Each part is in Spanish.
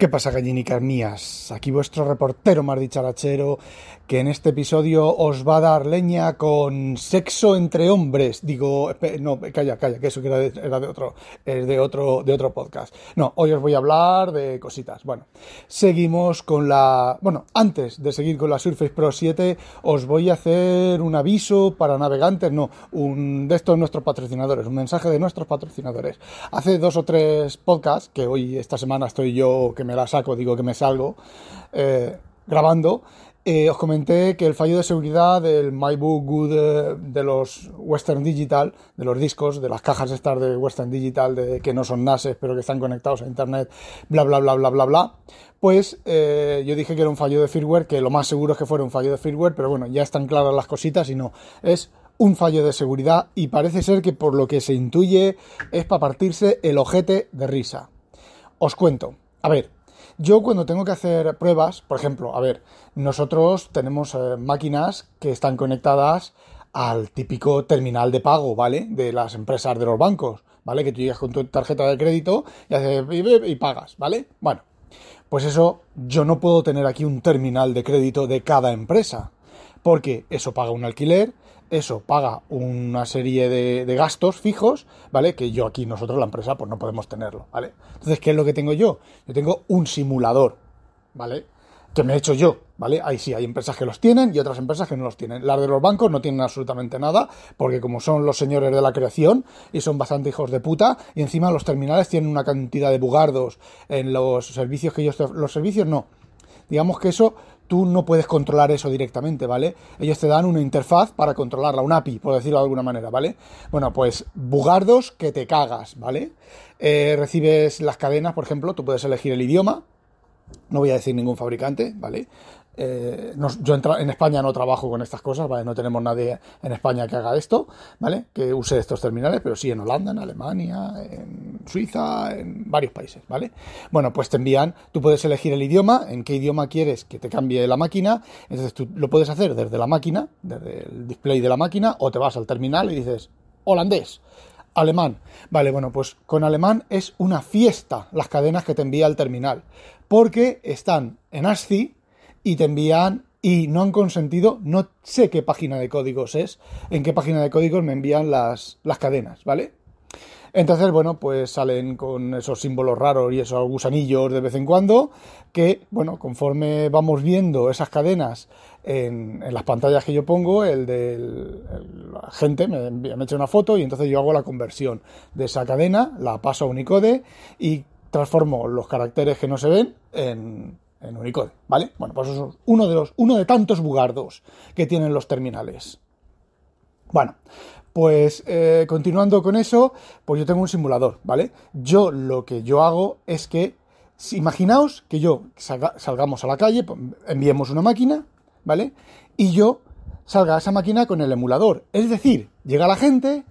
¿Qué pasa, gallinicas mías? Aquí vuestro reportero más dicharachero, que en este episodio os va a dar leña con sexo entre hombres. Digo, no, calla, calla, que eso era de, era de otro, es de otro, de otro podcast. No, hoy os voy a hablar de cositas. Bueno, seguimos con la, bueno, antes de seguir con la Surface Pro 7, os voy a hacer un aviso para navegantes, no, un de estos nuestros patrocinadores, un mensaje de nuestros patrocinadores. Hace dos o tres podcasts, que hoy, esta semana estoy yo, que me la saco, digo que me salgo, eh, grabando, eh, os comenté que el fallo de seguridad del MyBook Good eh, de los Western Digital, de los discos, de las cajas estas de Western Digital, de, que no son NASes, pero que están conectados a Internet, bla, bla, bla, bla, bla, bla, pues yo dije que era un fallo de firmware, que lo más seguro es que fuera un fallo de firmware, pero bueno, ya están claras las cositas y no, es un fallo de seguridad y parece ser que por lo que se intuye es para partirse el ojete de risa. Os cuento. A ver, yo cuando tengo que hacer pruebas, por ejemplo, a ver, nosotros tenemos eh, máquinas que están conectadas al típico terminal de pago, ¿vale? De las empresas de los bancos, ¿vale? Que tú llegas con tu tarjeta de crédito y, haces, y pagas, ¿vale? Bueno, pues eso yo no puedo tener aquí un terminal de crédito de cada empresa, porque eso paga un alquiler, eso paga una serie de, gastos fijos, ¿vale? Que yo aquí, nosotros, la empresa, pues no podemos tenerlo, ¿vale? Entonces, ¿qué es lo que tengo yo? Yo tengo un simulador, ¿vale? Que me he hecho yo, ¿vale? Ahí sí, hay empresas que los tienen y otras empresas que no los tienen. Las de los bancos no tienen absolutamente nada, porque como son los señores de la creación y son bastante hijos de puta, y encima los terminales tienen una cantidad de bugardos en los servicios que ellos... Los servicios no. Digamos que eso tú no puedes controlar eso directamente, ¿vale? Ellos te dan una interfaz para controlarla, un API, por decirlo de alguna manera, ¿vale? Bueno, pues bugardos que te cagas, ¿vale? Eh, recibes las cadenas, por ejemplo, tú puedes elegir el idioma, no voy a decir ningún fabricante, ¿vale? Eh, yo en España no trabajo con estas cosas, ¿vale? No tenemos nadie en España que haga esto, ¿vale? Que use estos terminales, pero sí en Holanda, en Alemania, en Suiza, en varios países, ¿vale? Bueno, pues te envían, tú puedes elegir el idioma, en qué idioma quieres que te cambie la máquina, entonces tú lo puedes hacer desde la máquina, desde el display de la máquina, o te vas al terminal y dices, holandés, alemán. Vale, bueno, pues con alemán es una fiesta las cadenas que te envía el terminal, porque están en ASCII, y te envían y no han consentido, no sé qué página de códigos es, en qué página de códigos me envían las, las cadenas, ¿vale? Entonces, bueno, pues salen con esos símbolos raros y esos gusanillos de vez en cuando, que, bueno, conforme vamos viendo esas cadenas en, las pantallas que yo pongo, el de la gente me, me echa una foto y entonces yo hago la conversión de esa cadena, la paso a Unicode y transformo los caracteres que no se ven en en Unicode, ¿vale? Bueno, pues eso es uno de los, uno de tantos bugardos que tienen los terminales. Bueno, pues eh, continuando con eso, pues yo tengo un simulador, ¿vale? Yo lo que yo hago es que, imaginaos que yo salgamos a la calle, enviemos una máquina, ¿vale? Y yo salga a esa máquina con el emulador. Es decir, llega la gente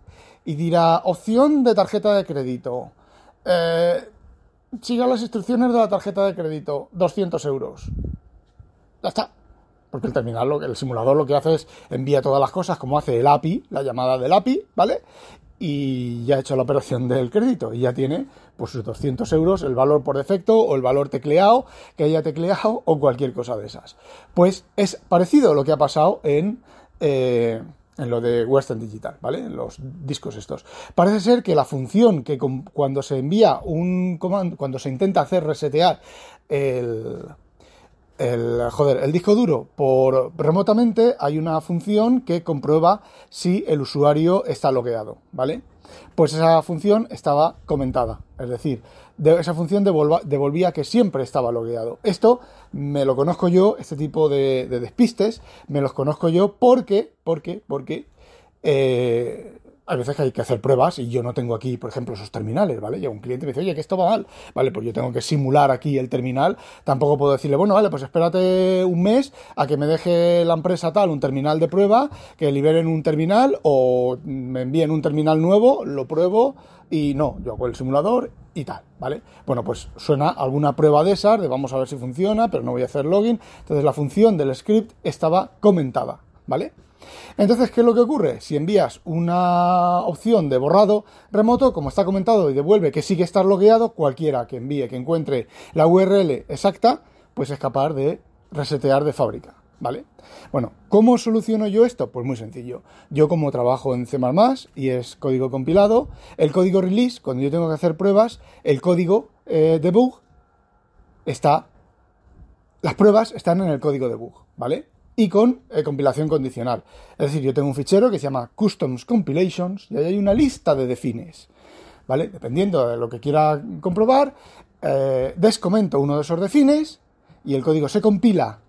y dirá, opción de tarjeta de crédito. Eh, siga las instrucciones de la tarjeta de crédito, 200 euros. Ya está. Porque el terminal, el simulador lo que hace es envía todas las cosas como hace el API, la llamada del API, ¿vale? Y ya ha hecho la operación del crédito y ya tiene pues sus 200 euros, el valor por defecto o el valor tecleado que haya tecleado o cualquier cosa de esas. Pues es parecido a lo que ha pasado en... Eh, en lo de Western Digital, ¿vale? En los discos estos. Parece ser que la función que cuando se envía un comando, cuando se intenta hacer resetear el, joder, el disco duro por remotamente, hay una función que comprueba si el usuario está logueado, ¿vale? Pues esa función estaba comentada, es decir, esa función devolvía que siempre estaba logueado. Esto me lo conozco yo, este tipo de, despistes, me los conozco yo porque, porque, porque eh, hay veces que hay que hacer pruebas y yo no tengo aquí, por ejemplo, esos terminales, ¿vale? Y un cliente me dice, oye, que esto va mal, ¿vale? Pues yo tengo que simular aquí el terminal. Tampoco puedo decirle, bueno, vale, pues espérate un mes a que me deje la empresa tal un terminal de prueba, que liberen un terminal o me envíen un terminal nuevo, lo pruebo y no, yo hago el simulador y tal, ¿vale? Bueno, pues suena alguna prueba de esas, de vamos a ver si funciona, pero no voy a hacer login. Entonces la función del script estaba comentada, ¿vale? Entonces, ¿qué es lo que ocurre? Si envías una opción de borrado remoto, como está comentado, y devuelve que sigue estar logueado, cualquiera que envíe, que encuentre la URL exacta, pues es capaz de resetear de fábrica. ¿Vale? Bueno, ¿cómo soluciono yo esto? Pues muy sencillo. Yo como trabajo en C++ y es código compilado, el código release, cuando yo tengo que hacer pruebas, el código eh, debug está... Las pruebas están en el código debug, ¿vale? y con eh, compilación condicional. Es decir, yo tengo un fichero que se llama Customs Compilations y ahí hay una lista de defines. ¿Vale? Dependiendo de lo que quiera comprobar, eh, descomento uno de esos defines y el código se compila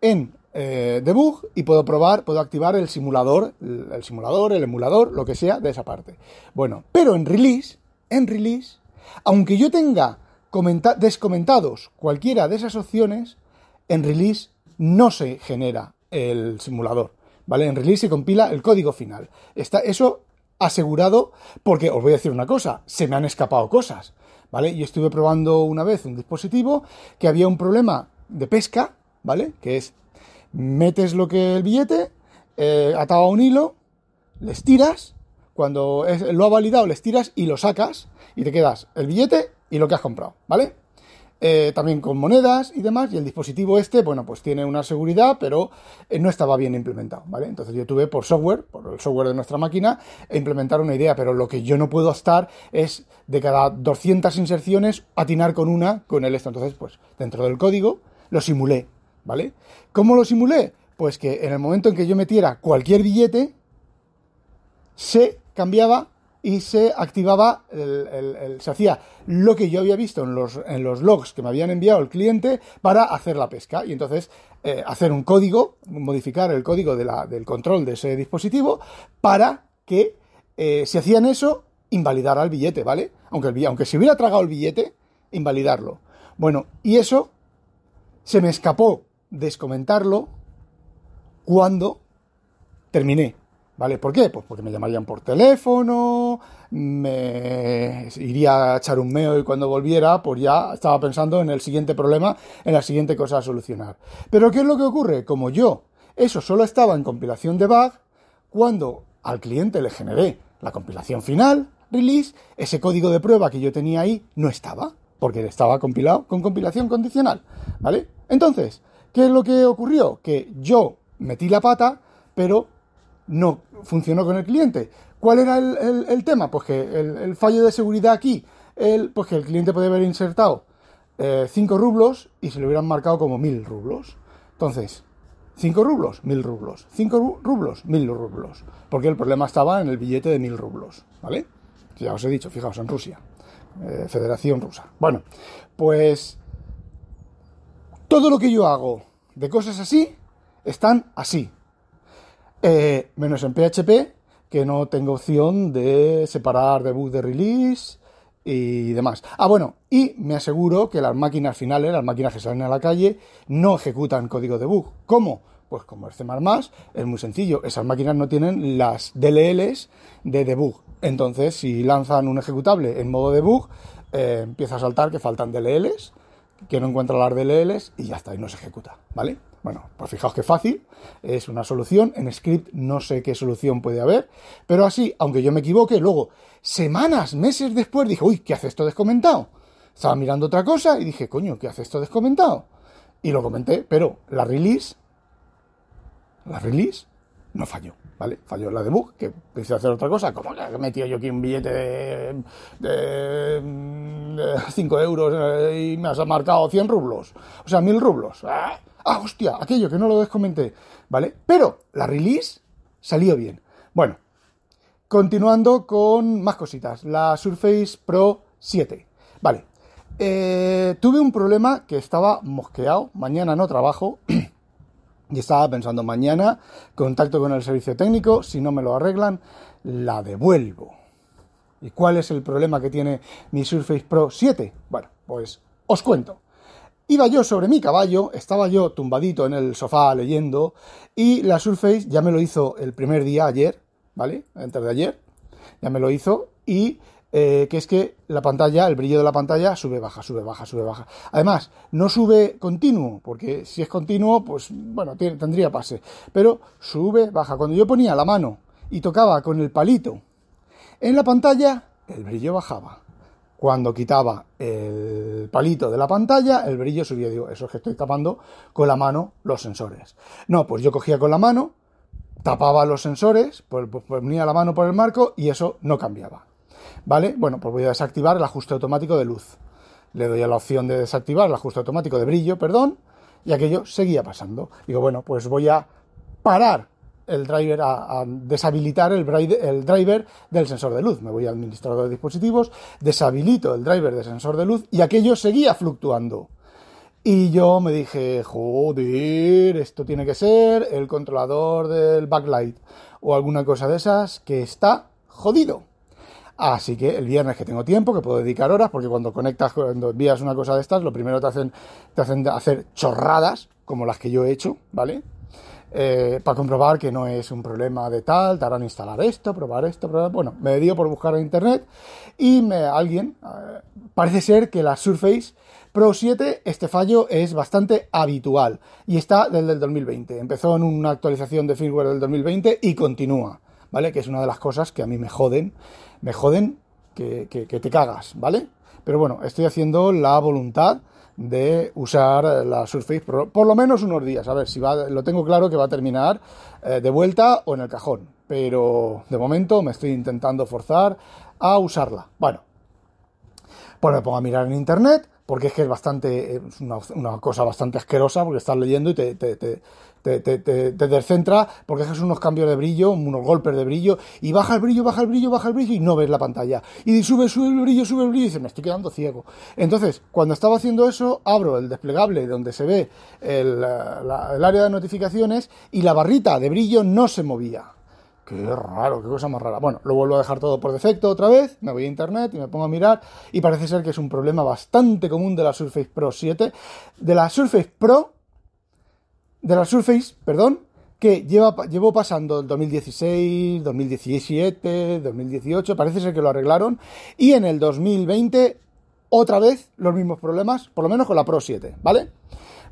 en eh, debug y puedo probar, puedo activar el simulador, el, simulador, el emulador, lo que sea de esa parte. Bueno, pero en release, en release, aunque yo tenga descomentados cualquiera de esas opciones, en release no se genera el simulador, ¿vale? En release se compila el código final. Está eso asegurado porque os voy a decir una cosa, se me han escapado cosas, ¿vale? Yo estuve probando una vez un dispositivo que había un problema de pesca, ¿vale? Que es metes lo que el billete eh, atado a un hilo, le estiras, cuando lo ha validado le estiras y lo sacas y te quedas el billete y lo que has comprado, ¿vale? Eh, también con monedas y demás, y el dispositivo este, bueno, pues tiene una seguridad, pero eh, no estaba bien implementado, ¿vale? Entonces yo tuve por software, por el software de nuestra máquina, implementar una idea, pero lo que yo no puedo estar es de cada 200 inserciones atinar con una con el esto. Entonces, pues dentro del código lo simulé, ¿vale? ¿Cómo lo simulé? Pues que en el momento en que yo metiera cualquier billete, se cambiaba y se activaba, el, se hacía lo que yo había visto en los, logs que me habían enviado el cliente para hacer la pesca. Y entonces eh, hacer un código, modificar el código del control de ese dispositivo para que eh, si hacían eso, invalidara el billete, ¿vale? Aunque, aunque se hubiera tragado el billete, invalidarlo. Bueno, y eso se me escapó descomentarlo cuando terminé ¿Vale? ¿Por qué? Pues porque me llamarían por teléfono, me iría a echar un meo y cuando volviera, pues ya estaba pensando en el siguiente problema, en la siguiente cosa a solucionar. Pero ¿qué es lo que ocurre? Como yo, eso solo estaba en compilación de bug, cuando al cliente le generé la compilación final, release, ese código de prueba que yo tenía ahí no estaba, porque estaba compilado con compilación condicional, ¿vale? Entonces, ¿qué es lo que ocurrió? Que yo metí la pata, pero no funcionó con el cliente. ¿Cuál era el, tema? Pues que el, fallo de seguridad aquí, el, pues que el cliente puede haber insertado 5 eh, rublos y se lo hubieran marcado como 1000 rublos. Entonces, 5 rublos, 1000 rublos. 5 rublos, 1000 rublos. Porque el problema estaba en el billete de 1000 rublos. ¿Vale? Ya os he dicho, fijaos, en Rusia. Eh, Federación Rusa. Bueno, pues todo lo que yo hago de cosas así están así. Eh, menos en PHP, que no tengo opción de separar debug de release y demás. Ah, bueno, y me aseguro que las máquinas finales, las máquinas que salen a la calle, no ejecutan código debug. ¿Cómo? Pues como es C++, es muy sencillo. Esas máquinas no tienen las DLLs de debug. Entonces, si lanzan un ejecutable en modo debug, eh, empieza a saltar que faltan DLLs, que no encuentra las DLLs y ya está, y no se ejecuta, ¿vale? Bueno, pues fijaos que fácil, es una solución, en script no sé qué solución puede haber, pero así, aunque yo me equivoque, luego, semanas, meses después, dije, uy, ¿qué hace esto descomentado? Estaba mirando otra cosa y dije, coño, ¿qué hace esto descomentado? Y lo comenté, pero la release, la release no falló, ¿vale? Falló la debug, que quise hacer otra cosa, como que he metido yo aquí un billete de, 5 euros eh, y me has marcado 100 rublos, o sea, 1000 rublos. ¡Ah! ah, hostia, aquello que no lo descomenté, ¿vale? Pero la release salió bien. Bueno, continuando con más cositas. La Surface Pro 7. Vale. Eh, tuve un problema que estaba mosqueado. Mañana no trabajo. y estaba pensando mañana, contacto con el servicio técnico. Si no me lo arreglan, la devuelvo. ¿Y cuál es el problema que tiene mi Surface Pro 7? Bueno, pues os cuento. Iba yo sobre mi caballo, estaba yo tumbadito en el sofá leyendo y la Surface ya me lo hizo el primer día ayer, ¿vale? Antes de ayer, ya me lo hizo y eh, que es que la pantalla, el brillo de la pantalla sube, baja, sube, baja, sube, baja. Además, no sube continuo, porque si es continuo, pues bueno, tendría pase, pero sube, baja. Cuando yo ponía la mano y tocaba con el palito en la pantalla, el brillo bajaba. Cuando quitaba el palito de la pantalla, el brillo subía. Digo, eso es que estoy tapando con la mano los sensores. No, pues yo cogía con la mano, tapaba los sensores, pues, pues, ponía la mano por el marco y eso no cambiaba. ¿Vale? Bueno, pues voy a desactivar el ajuste automático de luz. Le doy a la opción de desactivar el ajuste automático de brillo, perdón, y aquello seguía pasando. Digo, bueno, pues voy a parar el driver a, deshabilitar el, el, driver del sensor de luz. Me voy al administrador de dispositivos, deshabilito el driver del sensor de luz y aquello seguía fluctuando. Y yo me dije, joder, esto tiene que ser el controlador del backlight o alguna cosa de esas que está jodido. Así que el viernes que tengo tiempo, que puedo dedicar horas, porque cuando conectas, cuando envías una cosa de estas, lo primero te hacen, te hacen hacer chorradas, como las que yo he hecho, ¿vale? Eh, para comprobar que no es un problema de tal, te harán instalar esto, probar esto, probar... Bueno, me dio por buscar en internet y alguien, eh, parece ser que la Surface Pro 7, este fallo es bastante habitual y está desde el 2020. Empezó en una actualización de firmware del 2020 y continúa, ¿vale? Que es una de las cosas que a mí me joden, me joden que, que te cagas, ¿vale? Pero bueno, estoy haciendo la voluntad de usar la Surface por, por, lo menos unos días. A ver, si va, lo tengo claro que va a terminar eh, de vuelta o en el cajón. Pero de momento me estoy intentando forzar a usarla. Bueno, pues me pongo a mirar en internet, porque es que es bastante, es una, una cosa bastante asquerosa, porque estás leyendo y te, te, te, te, te, te, descentra porque haces unos cambios de brillo, unos golpes de brillo, y baja el brillo, baja el brillo, baja el brillo y no ves la pantalla. Y sube, sube el brillo, sube el brillo y dices, me estoy quedando ciego. Entonces, cuando estaba haciendo eso, abro el desplegable donde se ve el, el área de notificaciones y la barrita de brillo no se movía. Qué raro, qué cosa más rara. Bueno, lo vuelvo a dejar todo por defecto otra vez, me voy a internet y me pongo a mirar y parece ser que es un problema bastante común de la Surface Pro 7. De la Surface Pro de la Surface, perdón, que llevó pasando el 2016, 2017, 2018, parece ser que lo arreglaron, y en el 2020 otra vez los mismos problemas, por lo menos con la Pro 7, ¿vale?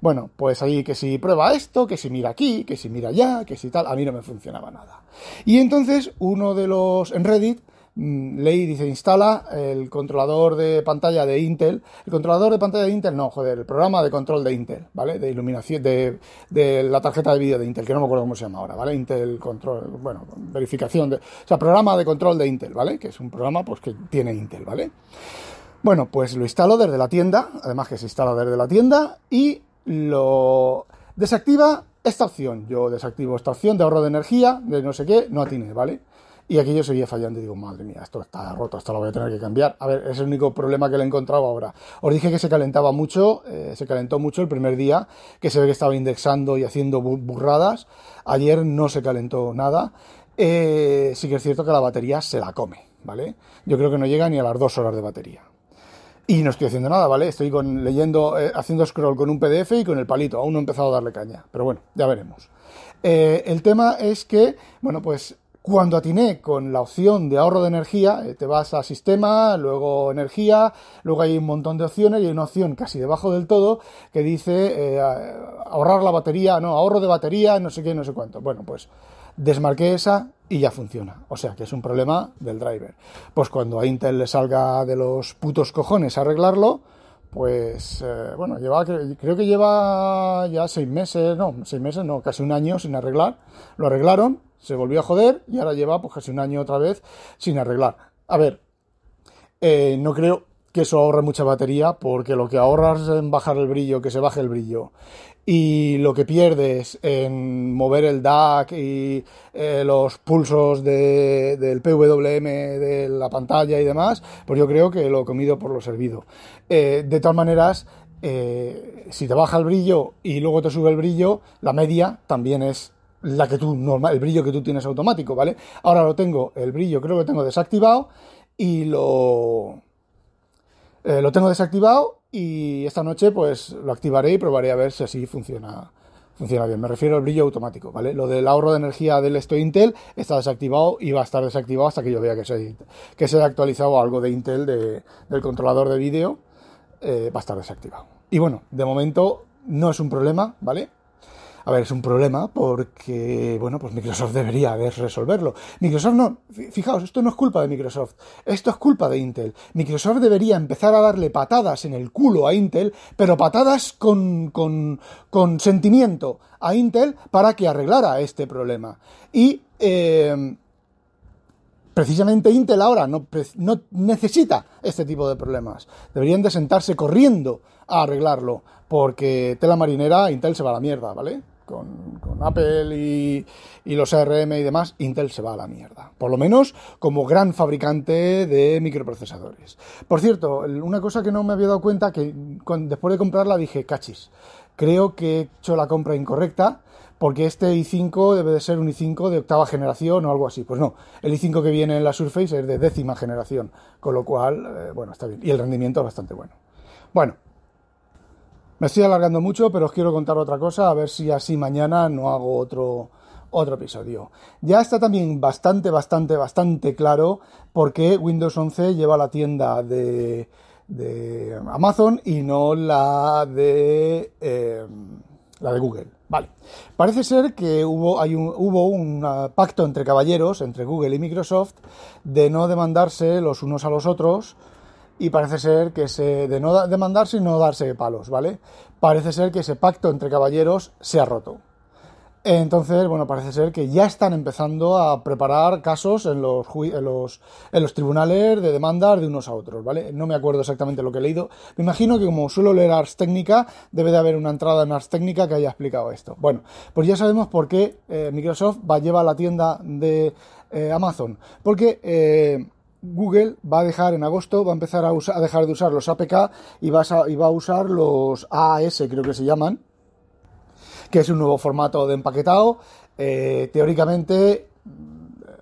Bueno, pues ahí que si prueba esto, que si mira aquí, que si mira allá, que si tal, a mí no me funcionaba nada. Y entonces uno de los en Reddit Mm, ley dice instala el controlador de pantalla de Intel. El controlador de pantalla de Intel, no, joder, el programa de control de Intel, ¿vale? De iluminación, de, de la tarjeta de vídeo de Intel, que no me acuerdo cómo se llama ahora, ¿vale? Intel Control, bueno, verificación de. O sea, programa de control de Intel, ¿vale? Que es un programa pues que tiene Intel, ¿vale? Bueno, pues lo instalo desde la tienda, además que se instala desde la tienda, y lo desactiva esta opción. Yo desactivo esta opción de ahorro de energía, de no sé qué, no atiene, ¿vale? Y aquí yo seguía fallando y digo, madre mía, esto está roto, esto lo voy a tener que cambiar. A ver, es el único problema que le he encontrado ahora. Os dije que se calentaba mucho, eh, se calentó mucho el primer día, que se ve que estaba indexando y haciendo burradas. Ayer no se calentó nada. Eh, sí que es cierto que la batería se la come, ¿vale? Yo creo que no llega ni a las dos horas de batería. Y no estoy haciendo nada, ¿vale? Estoy con, leyendo, eh, haciendo scroll con un PDF y con el palito. Aún no he empezado a darle caña. Pero bueno, ya veremos. el tema es que, bueno, pues cuando atiné con la opción de ahorro de energía, eh, te vas a sistema, luego energía, luego hay un montón de opciones y hay una opción casi debajo del todo que dice eh, ahorrar la batería, no, ahorro de batería, no sé qué, no sé cuánto. Bueno, pues desmarqué esa y ya funciona. O sea que es un problema del driver. Pues cuando a Intel le salga de los putos cojones arreglarlo, pues eh, bueno, lleva, creo que lleva ya seis meses, no, seis meses, no, casi un año sin arreglar. Lo arreglaron se volvió a joder y ahora lleva pues casi un año otra vez sin arreglar. A ver, eh, no creo que eso ahorre mucha batería porque lo que ahorras en bajar el brillo, que se baje el brillo, y lo que pierdes en mover el DAC y eh, los pulsos del PWM de la pantalla y demás, pues yo creo que lo comido por lo servido. Eh, de todas maneras, si te baja el brillo y luego te sube el brillo, la media también es la que tú normal, el brillo que tú tienes automático, ¿vale? Ahora lo tengo, el brillo creo que tengo desactivado y lo eh, lo tengo desactivado y esta noche pues lo activaré y probaré a ver si así funciona funciona bien. Me refiero al brillo automático, ¿vale? Lo del ahorro de energía del esto Intel está desactivado y va a estar desactivado hasta que yo vea que se, que se haya actualizado algo de Intel del controlador de vídeo, eh, va a estar desactivado. Y bueno, de momento no es un problema, ¿vale? A ver, es un problema porque, bueno, pues Microsoft debería resolverlo. Microsoft no, fijaos, esto no es culpa de Microsoft, esto es culpa de Intel. Microsoft debería empezar a darle patadas en el culo a Intel, pero patadas con, con, con sentimiento a Intel para que arreglara este problema. Y eh, precisamente Intel ahora no, no, necesita este tipo de problemas. Deberían de sentarse corriendo a arreglarlo, porque tela marinera, Intel se va a la mierda, ¿vale? Con, Apple y, los ARM y demás, Intel se va a la mierda. Por lo menos como gran fabricante de microprocesadores. Por cierto, una cosa que no me había dado cuenta, que después de comprarla dije, cachis, creo que he hecho la compra incorrecta porque este i5 debe de ser un i5 de octava generación o algo así. Pues no, el i5 que viene en la Surface es de décima generación, con lo cual, eh, bueno, está bien. Y el rendimiento es bastante bueno. Bueno, me estoy alargando mucho, pero os quiero contar otra cosa, a ver si así mañana no hago otro, otro episodio. Ya está también bastante, bastante, bastante claro por qué Windows 11 lleva la tienda de, Amazon y no la de, eh, la de Google. Vale. Parece ser que hubo, hay hubo un pacto entre caballeros, entre Google y Microsoft, de no demandarse los unos a los otros y parece ser que se, de no demandarse y no darse palos, ¿vale? Parece ser que ese pacto entre caballeros se ha roto. Entonces, bueno, parece ser que ya están empezando a preparar casos en los, tribunales de demandas de unos a otros, ¿vale? No me acuerdo exactamente lo que he leído. Me imagino que como suelo leer Ars Técnica, debe de haber una entrada en Ars Técnica que haya explicado esto. Bueno, pues ya sabemos por qué eh, Microsoft va a llevar la tienda de eh, Amazon. Porque... Eh, Google va a dejar en agosto, va a empezar a, a dejar de usar los APK y va, a, usar los AAS, creo que se llaman, que es un nuevo formato de empaquetado, eh, teóricamente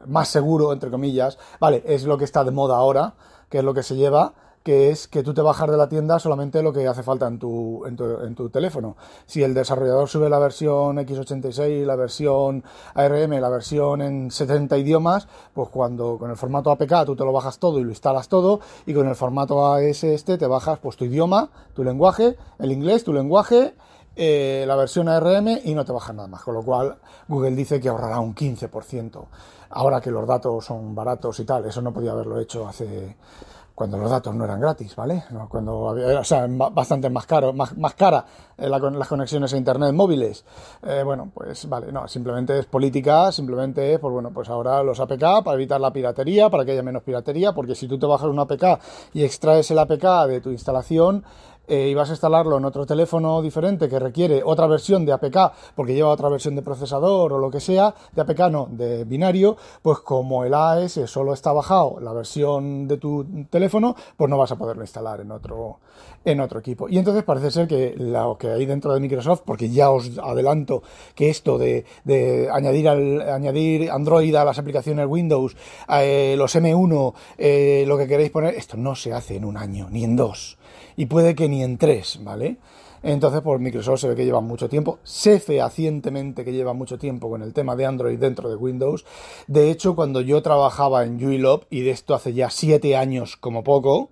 más seguro, entre comillas, vale, es lo que está de moda ahora, que es lo que se lleva, que es que tú te bajas de la tienda solamente lo que hace falta en tu, en tu, en tu teléfono. Si el desarrollador sube la versión x86, la versión ARM, la versión en 70 idiomas, pues cuando con el formato APK tú te lo bajas todo y lo instalas todo, y con el formato AS este te bajas pues tu idioma, tu lenguaje, el inglés, tu lenguaje, eh, la versión ARM y no te bajas nada más. Con lo cual Google dice que ahorrará un 15%. Ahora que los datos son baratos y tal, eso no podía haberlo hecho hace cuando los datos no eran gratis, ¿vale? Cuando había, o sea, bastante más caro, más, más cara eh, las conexiones a internet móviles. Eh, bueno, pues vale, no, simplemente es política, simplemente es, pues bueno, pues ahora los APK para evitar la piratería, para que haya menos piratería, porque si tú te bajas un APK y extraes el APK de tu instalación, eh, y vas a instalarlo en otro teléfono diferente que requiere otra versión de APK porque lleva otra versión de procesador o lo que sea, de APK no, de binario, pues como el AS solo está bajado la versión de tu teléfono, pues no vas a poderlo instalar en otro, en otro equipo. Y entonces parece ser que lo que hay dentro de Microsoft, porque ya os adelanto que esto de, añadir, al, añadir Android a las aplicaciones Windows, eh, los M1, eh, lo que queréis poner, esto no se hace en un año, ni en dos y puede que ni en tres, ¿vale? Entonces, pues Microsoft se ve que lleva mucho tiempo, sé fehacientemente que lleva mucho tiempo con el tema de Android dentro de Windows. De hecho, cuando yo trabajaba en Juilop, y de esto hace ya siete años como poco,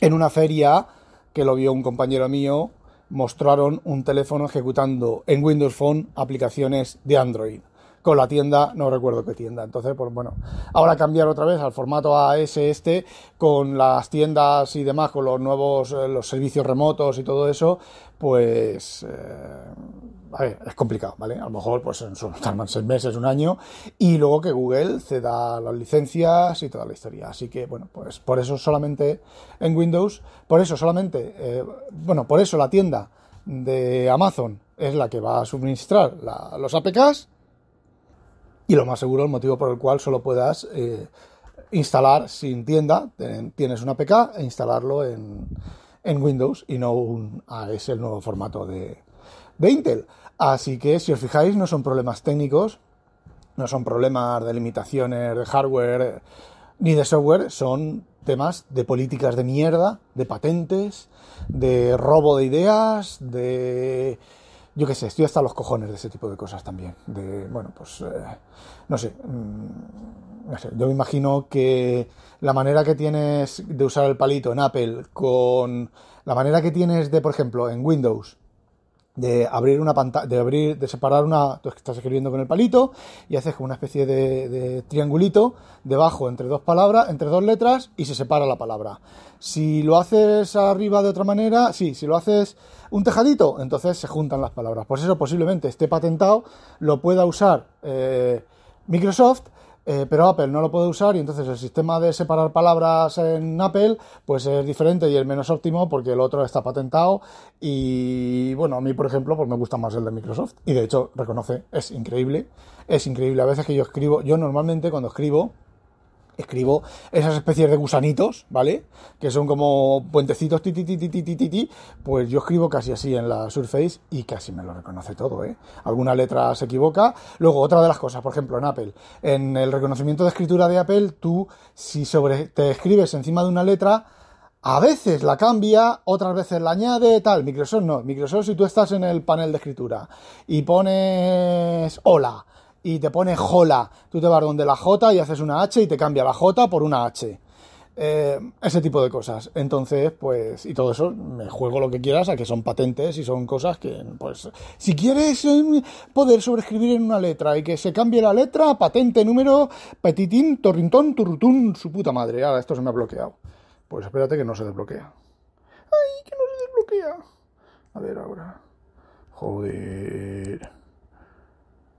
en una feria que lo vio un compañero mío, mostraron un teléfono ejecutando en Windows Phone aplicaciones de Android con la tienda, no recuerdo qué tienda. Entonces, pues bueno, ahora cambiar otra vez al formato AS este, con las tiendas y demás, con los nuevos, eh, los servicios remotos y todo eso, pues... Eh, a ver, es complicado, ¿vale? A lo mejor pues son seis meses, un año, y luego que Google ceda las licencias y toda la historia. Así que, bueno, pues por eso solamente en Windows, por eso solamente, eh, bueno, por eso la tienda de Amazon es la que va a suministrar los APKs y lo más seguro el motivo por el cual solo puedas eh, instalar sin tienda, tienes una APK e instalarlo en, Windows y no un AS, el nuevo formato de, de Intel. Así que si os fijáis no son problemas técnicos, no son problemas de limitaciones de hardware ni de software, son temas de políticas de mierda, de patentes, de robo de ideas, de... Yo qué sé, estoy hasta los cojones de ese tipo de cosas también. De, bueno, pues, eh, no sé, mm, no sé, yo me imagino que la manera que tienes de usar el palito en Apple con la manera que tienes de, por ejemplo, en Windows, de abrir una pantalla, de abrir, de separar una, tú estás escribiendo con el palito y haces como una especie de, de, triangulito debajo entre dos palabras, entre dos letras y se separa la palabra. Si lo haces arriba de otra manera, sí, si lo haces un tejadito, entonces se juntan las palabras. Pues eso posiblemente esté patentado, lo pueda usar eh, Microsoft eh, pero Apple no lo puede usar y entonces el sistema de separar palabras en Apple pues es diferente y el menos óptimo porque el otro está patentado y bueno, a mí por ejemplo pues me gusta más el de Microsoft y de hecho reconoce, es increíble, es increíble a veces que yo escribo, yo normalmente cuando escribo escribo esas especies de gusanitos, ¿vale? Que son como puentecitos, ti, pues yo escribo casi así en la Surface y casi me lo reconoce todo, ¿eh? Alguna letra se equivoca. Luego, otra de las cosas, por ejemplo, en Apple, en el reconocimiento de escritura de Apple, tú, si sobre, te escribes encima de una letra, a veces la cambia, otras veces la añade, tal. Microsoft no. Microsoft, si tú estás en el panel de escritura y pones hola, y te pone jola. Tú te vas donde la J y haces una H y te cambia la J por una H. Eh, ese tipo de cosas. Entonces, pues, y todo eso, me juego lo que quieras a que son patentes y son cosas que, pues, si quieres eh, poder sobreescribir en una letra y que se cambie la letra, patente número, petitín, torrintón, turrutún, su puta madre. Ahora esto se me ha bloqueado. Pues espérate que no se desbloquea. ¡Ay, que no se desbloquea! A ver ahora. Joder.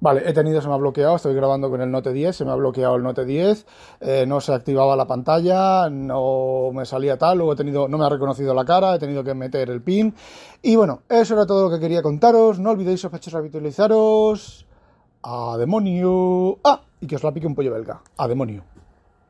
Vale, he tenido, se me ha bloqueado, estoy grabando con el Note 10, se me ha bloqueado el Note 10, eh, no se activaba la pantalla, no me salía tal, luego he tenido, no me ha reconocido la cara, he tenido que meter el pin. Y bueno, eso era todo lo que quería contaros, no olvidéis sospechosos habitualizaros. A demonio. Ah, y que os la pique un pollo belga. A demonio.